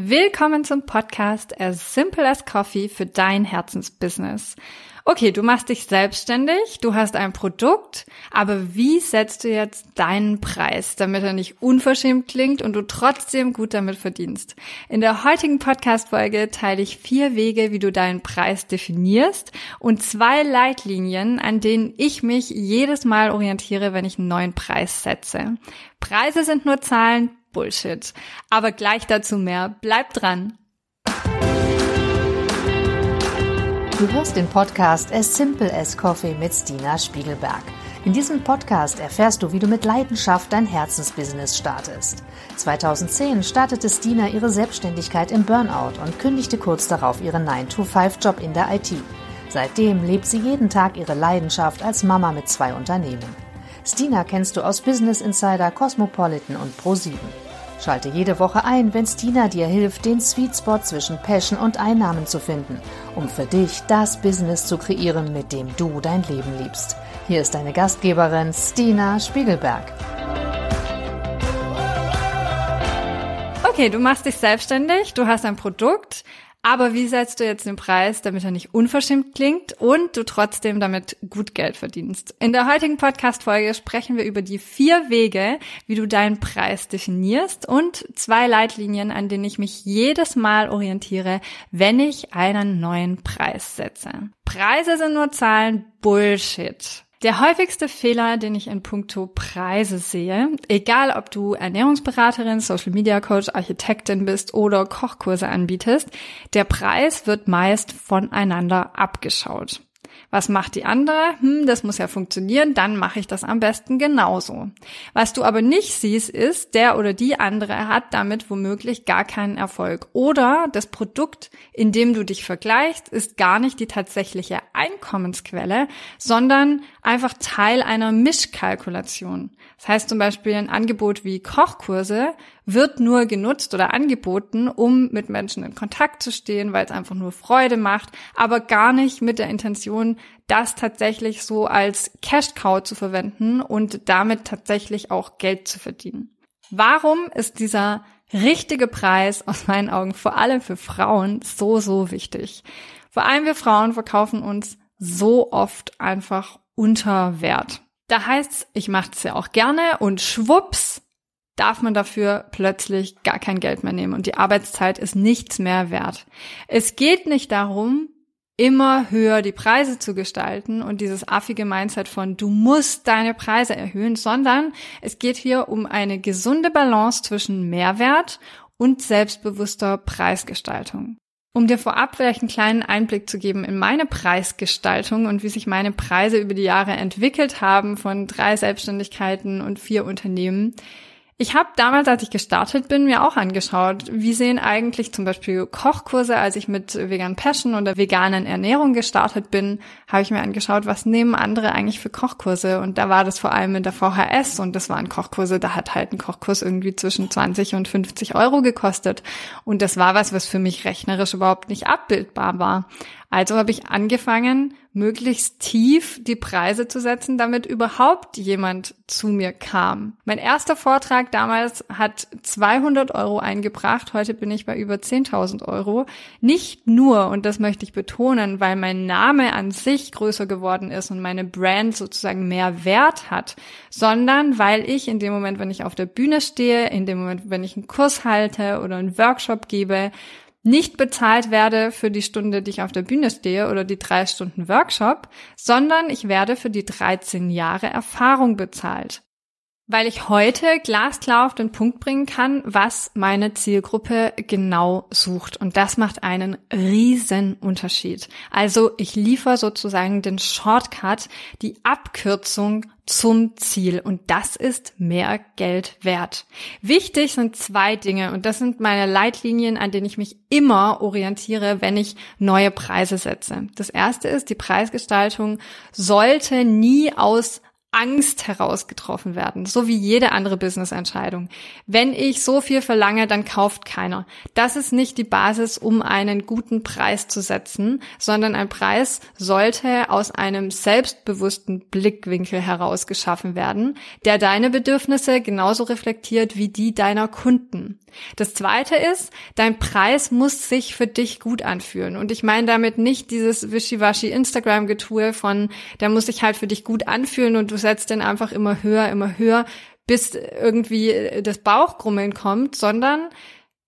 Willkommen zum Podcast As Simple as Coffee für dein Herzensbusiness. Okay, du machst dich selbstständig, du hast ein Produkt, aber wie setzt du jetzt deinen Preis, damit er nicht unverschämt klingt und du trotzdem gut damit verdienst? In der heutigen Podcast-Folge teile ich vier Wege, wie du deinen Preis definierst und zwei Leitlinien, an denen ich mich jedes Mal orientiere, wenn ich einen neuen Preis setze. Preise sind nur Zahlen, Bullshit. Aber gleich dazu mehr. Bleib dran. Du hörst den Podcast As Simple as Coffee mit Stina Spiegelberg. In diesem Podcast erfährst du, wie du mit Leidenschaft dein Herzensbusiness startest. 2010 startete Stina ihre Selbstständigkeit im Burnout und kündigte kurz darauf ihren 9-to-5-Job in der IT. Seitdem lebt sie jeden Tag ihre Leidenschaft als Mama mit zwei Unternehmen. Stina kennst du aus Business Insider, Cosmopolitan und Pro7. Schalte jede Woche ein, wenn Stina dir hilft, den Sweet Spot zwischen Passion und Einnahmen zu finden, um für dich das Business zu kreieren, mit dem du dein Leben liebst. Hier ist deine Gastgeberin Stina Spiegelberg. Okay, du machst dich selbstständig, du hast ein Produkt, aber wie setzt du jetzt den Preis, damit er nicht unverschämt klingt und du trotzdem damit gut Geld verdienst? In der heutigen Podcast-Folge sprechen wir über die vier Wege, wie du deinen Preis definierst und zwei Leitlinien, an denen ich mich jedes Mal orientiere, wenn ich einen neuen Preis setze. Preise sind nur Zahlen, Bullshit. Der häufigste Fehler, den ich in puncto Preise sehe, egal ob du Ernährungsberaterin, Social Media Coach, Architektin bist oder Kochkurse anbietest, der Preis wird meist voneinander abgeschaut. Was macht die andere? Hm, das muss ja funktionieren, dann mache ich das am besten genauso. Was du aber nicht siehst, ist, der oder die andere hat damit womöglich gar keinen Erfolg. Oder das Produkt, in dem du dich vergleichst, ist gar nicht die tatsächliche Einkommensquelle, sondern einfach Teil einer Mischkalkulation. Das heißt zum Beispiel ein Angebot wie Kochkurse wird nur genutzt oder angeboten, um mit Menschen in Kontakt zu stehen, weil es einfach nur Freude macht, aber gar nicht mit der Intention, das tatsächlich so als Cash Cow zu verwenden und damit tatsächlich auch Geld zu verdienen. Warum ist dieser richtige Preis aus meinen Augen vor allem für Frauen so, so wichtig? Vor allem wir Frauen verkaufen uns so oft einfach unter Wert. Da heißt's, ich mache es ja auch gerne und schwupps darf man dafür plötzlich gar kein Geld mehr nehmen und die Arbeitszeit ist nichts mehr wert. Es geht nicht darum, immer höher die Preise zu gestalten und dieses affige Mindset von du musst deine Preise erhöhen, sondern es geht hier um eine gesunde Balance zwischen Mehrwert und selbstbewusster Preisgestaltung. Um dir vorab vielleicht einen kleinen Einblick zu geben in meine Preisgestaltung und wie sich meine Preise über die Jahre entwickelt haben von drei Selbstständigkeiten und vier Unternehmen, ich habe damals, als ich gestartet bin, mir auch angeschaut, wie sehen eigentlich zum Beispiel Kochkurse, als ich mit Vegan Passion oder veganen Ernährung gestartet bin, habe ich mir angeschaut, was nehmen andere eigentlich für Kochkurse. Und da war das vor allem in der VHS und das waren Kochkurse, da hat halt ein Kochkurs irgendwie zwischen 20 und 50 Euro gekostet. Und das war was, was für mich rechnerisch überhaupt nicht abbildbar war. Also habe ich angefangen, möglichst tief die Preise zu setzen, damit überhaupt jemand zu mir kam. Mein erster Vortrag damals hat 200 Euro eingebracht. Heute bin ich bei über 10.000 Euro. Nicht nur, und das möchte ich betonen, weil mein Name an sich größer geworden ist und meine Brand sozusagen mehr Wert hat, sondern weil ich in dem Moment, wenn ich auf der Bühne stehe, in dem Moment, wenn ich einen Kurs halte oder einen Workshop gebe, nicht bezahlt werde für die Stunde, die ich auf der Bühne stehe oder die drei Stunden Workshop, sondern ich werde für die 13 Jahre Erfahrung bezahlt. Weil ich heute glasklar auf den Punkt bringen kann, was meine Zielgruppe genau sucht. Und das macht einen riesen Unterschied. Also ich liefere sozusagen den Shortcut, die Abkürzung zum Ziel und das ist mehr Geld wert. Wichtig sind zwei Dinge und das sind meine Leitlinien, an denen ich mich immer orientiere, wenn ich neue Preise setze. Das erste ist, die Preisgestaltung sollte nie aus Angst heraus getroffen werden, so wie jede andere Business-Entscheidung. Wenn ich so viel verlange, dann kauft keiner. Das ist nicht die Basis, um einen guten Preis zu setzen, sondern ein Preis sollte aus einem selbstbewussten Blickwinkel heraus geschaffen werden, der deine Bedürfnisse genauso reflektiert wie die deiner Kunden. Das zweite ist, dein Preis muss sich für dich gut anfühlen. Und ich meine damit nicht dieses wischiwaschi Instagram-Getue von, der muss sich halt für dich gut anfühlen und du setzt den einfach immer höher, immer höher, bis irgendwie das Bauchgrummeln kommt, sondern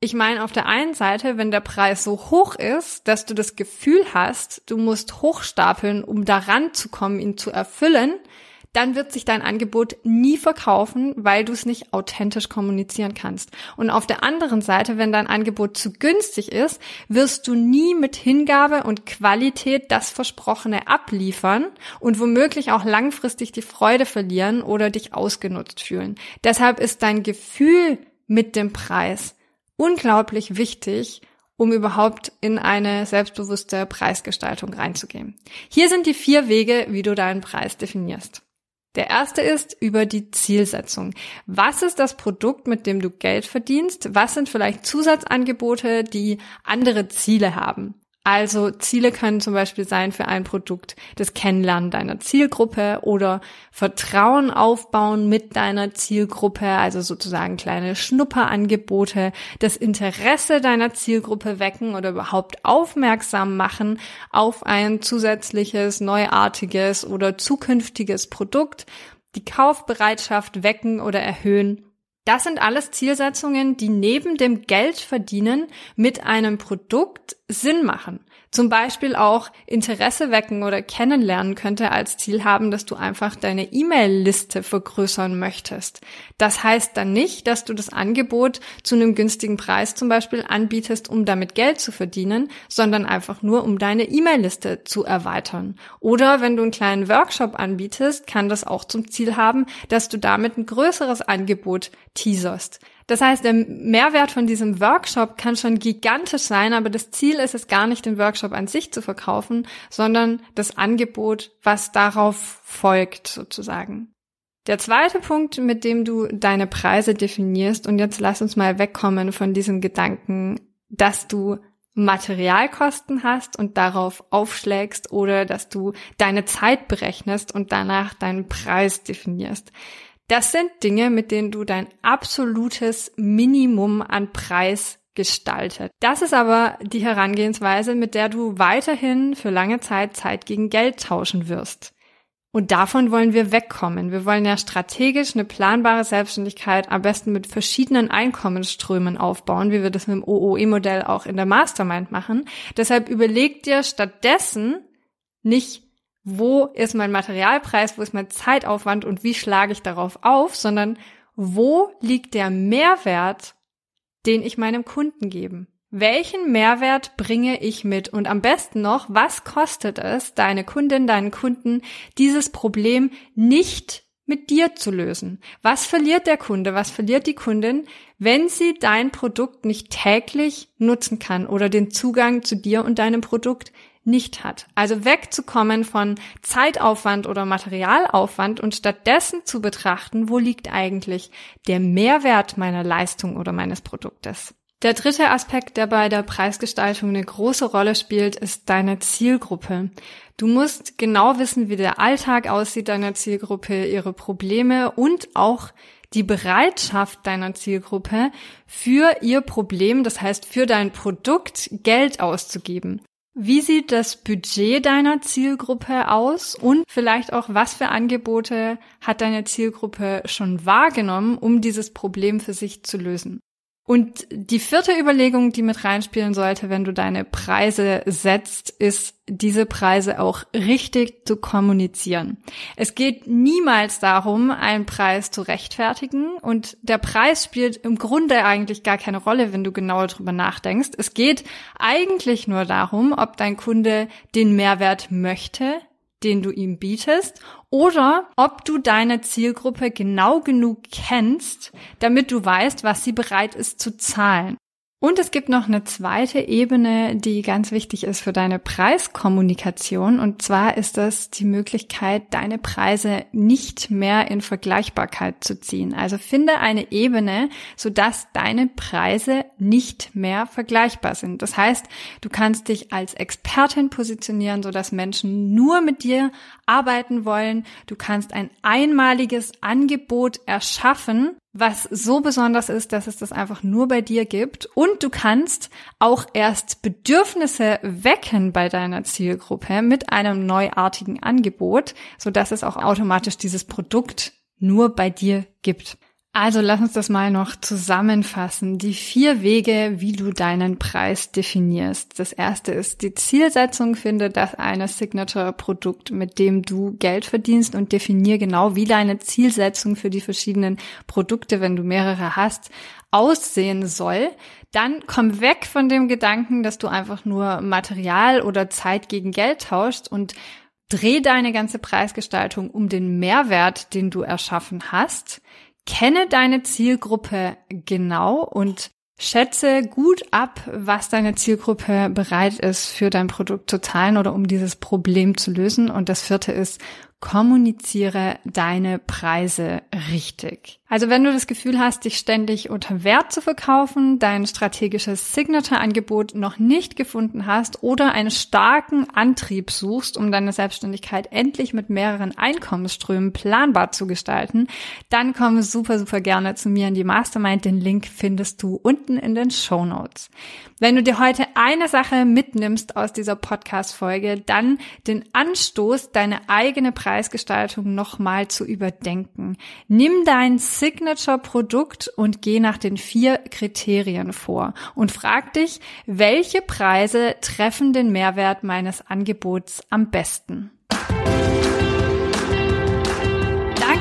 ich meine auf der einen Seite, wenn der Preis so hoch ist, dass du das Gefühl hast, du musst hochstapeln, um daran zu kommen, ihn zu erfüllen, dann wird sich dein Angebot nie verkaufen, weil du es nicht authentisch kommunizieren kannst. Und auf der anderen Seite, wenn dein Angebot zu günstig ist, wirst du nie mit Hingabe und Qualität das Versprochene abliefern und womöglich auch langfristig die Freude verlieren oder dich ausgenutzt fühlen. Deshalb ist dein Gefühl mit dem Preis unglaublich wichtig, um überhaupt in eine selbstbewusste Preisgestaltung reinzugehen. Hier sind die vier Wege, wie du deinen Preis definierst. Der erste ist über die Zielsetzung. Was ist das Produkt, mit dem du Geld verdienst? Was sind vielleicht Zusatzangebote, die andere Ziele haben? Also Ziele können zum Beispiel sein für ein Produkt das Kennenlernen deiner Zielgruppe oder Vertrauen aufbauen mit deiner Zielgruppe, also sozusagen kleine Schnupperangebote, das Interesse deiner Zielgruppe wecken oder überhaupt aufmerksam machen auf ein zusätzliches, neuartiges oder zukünftiges Produkt, die Kaufbereitschaft wecken oder erhöhen. Das sind alles Zielsetzungen, die neben dem Geldverdienen mit einem Produkt Sinn machen. Zum Beispiel auch Interesse wecken oder kennenlernen könnte als Ziel haben, dass du einfach deine E-Mail-Liste vergrößern möchtest. Das heißt dann nicht, dass du das Angebot zu einem günstigen Preis zum Beispiel anbietest, um damit Geld zu verdienen, sondern einfach nur, um deine E-Mail-Liste zu erweitern. Oder wenn du einen kleinen Workshop anbietest, kann das auch zum Ziel haben, dass du damit ein größeres Angebot teaserst. Das heißt, der Mehrwert von diesem Workshop kann schon gigantisch sein, aber das Ziel ist es gar nicht, den Workshop an sich zu verkaufen, sondern das Angebot, was darauf folgt, sozusagen. Der zweite Punkt, mit dem du deine Preise definierst, und jetzt lass uns mal wegkommen von diesem Gedanken, dass du Materialkosten hast und darauf aufschlägst oder dass du deine Zeit berechnest und danach deinen Preis definierst. Das sind Dinge, mit denen du dein absolutes Minimum an Preis gestaltet. Das ist aber die Herangehensweise, mit der du weiterhin für lange Zeit Zeit gegen Geld tauschen wirst. Und davon wollen wir wegkommen. Wir wollen ja strategisch eine planbare Selbstständigkeit am besten mit verschiedenen Einkommensströmen aufbauen, wie wir das mit dem OOE-Modell auch in der Mastermind machen. Deshalb überleg dir stattdessen nicht wo ist mein Materialpreis, wo ist mein Zeitaufwand und wie schlage ich darauf auf, sondern wo liegt der Mehrwert, den ich meinem Kunden gebe? Welchen Mehrwert bringe ich mit? Und am besten noch, was kostet es, deine Kundin, deinen Kunden, dieses Problem nicht mit dir zu lösen? Was verliert der Kunde, was verliert die Kundin, wenn sie dein Produkt nicht täglich nutzen kann oder den Zugang zu dir und deinem Produkt nicht hat. Also wegzukommen von Zeitaufwand oder Materialaufwand und stattdessen zu betrachten, wo liegt eigentlich der Mehrwert meiner Leistung oder meines Produktes. Der dritte Aspekt, der bei der Preisgestaltung eine große Rolle spielt, ist deine Zielgruppe. Du musst genau wissen, wie der Alltag aussieht deiner Zielgruppe, ihre Probleme und auch die Bereitschaft deiner Zielgruppe für ihr Problem, das heißt für dein Produkt Geld auszugeben. Wie sieht das Budget deiner Zielgruppe aus und vielleicht auch, was für Angebote hat deine Zielgruppe schon wahrgenommen, um dieses Problem für sich zu lösen? Und die vierte Überlegung, die mit reinspielen sollte, wenn du deine Preise setzt, ist, diese Preise auch richtig zu kommunizieren. Es geht niemals darum, einen Preis zu rechtfertigen und der Preis spielt im Grunde eigentlich gar keine Rolle, wenn du genauer drüber nachdenkst. Es geht eigentlich nur darum, ob dein Kunde den Mehrwert möchte, den du ihm bietest, oder ob du deine Zielgruppe genau genug kennst, damit du weißt, was sie bereit ist zu zahlen. Und es gibt noch eine zweite Ebene, die ganz wichtig ist für deine Preiskommunikation. Und zwar ist das die Möglichkeit, deine Preise nicht mehr in Vergleichbarkeit zu ziehen. Also finde eine Ebene, sodass deine Preise nicht mehr vergleichbar sind. Das heißt, du kannst dich als Expertin positionieren, sodass Menschen nur mit dir arbeiten wollen. Du kannst ein einmaliges Angebot erschaffen, was so besonders ist, dass es das einfach nur bei dir gibt. Und du kannst auch erst Bedürfnisse wecken bei deiner Zielgruppe mit einem neuartigen Angebot, so dass es auch automatisch dieses Produkt nur bei dir gibt. Also lass uns das mal noch zusammenfassen. Die vier Wege, wie du deinen Preis definierst. Das erste ist die Zielsetzung. Finde das eine Signature-Produkt, mit dem du Geld verdienst und definier genau, wie deine Zielsetzung für die verschiedenen Produkte, wenn du mehrere hast, aussehen soll. Dann komm weg von dem Gedanken, dass du einfach nur Material oder Zeit gegen Geld tauscht und dreh deine ganze Preisgestaltung um den Mehrwert, den du erschaffen hast. Kenne deine Zielgruppe genau und schätze gut ab, was deine Zielgruppe bereit ist, für dein Produkt zu zahlen oder um dieses Problem zu lösen. Und das vierte ist, kommuniziere deine Preise richtig. Also wenn du das Gefühl hast, dich ständig unter Wert zu verkaufen, dein strategisches Signature-Angebot noch nicht gefunden hast oder einen starken Antrieb suchst, um deine Selbstständigkeit endlich mit mehreren Einkommensströmen planbar zu gestalten, dann komm super, super gerne zu mir in die Mastermind. Den Link findest du unten in den Show Notes. Wenn du dir heute eine Sache mitnimmst aus dieser Podcast-Folge, dann den Anstoß, deine eigene Preisgestaltung nochmal zu überdenken. Nimm dein Signature-Produkt und geh nach den vier Kriterien vor und frag dich, welche Preise treffen den Mehrwert meines Angebots am besten.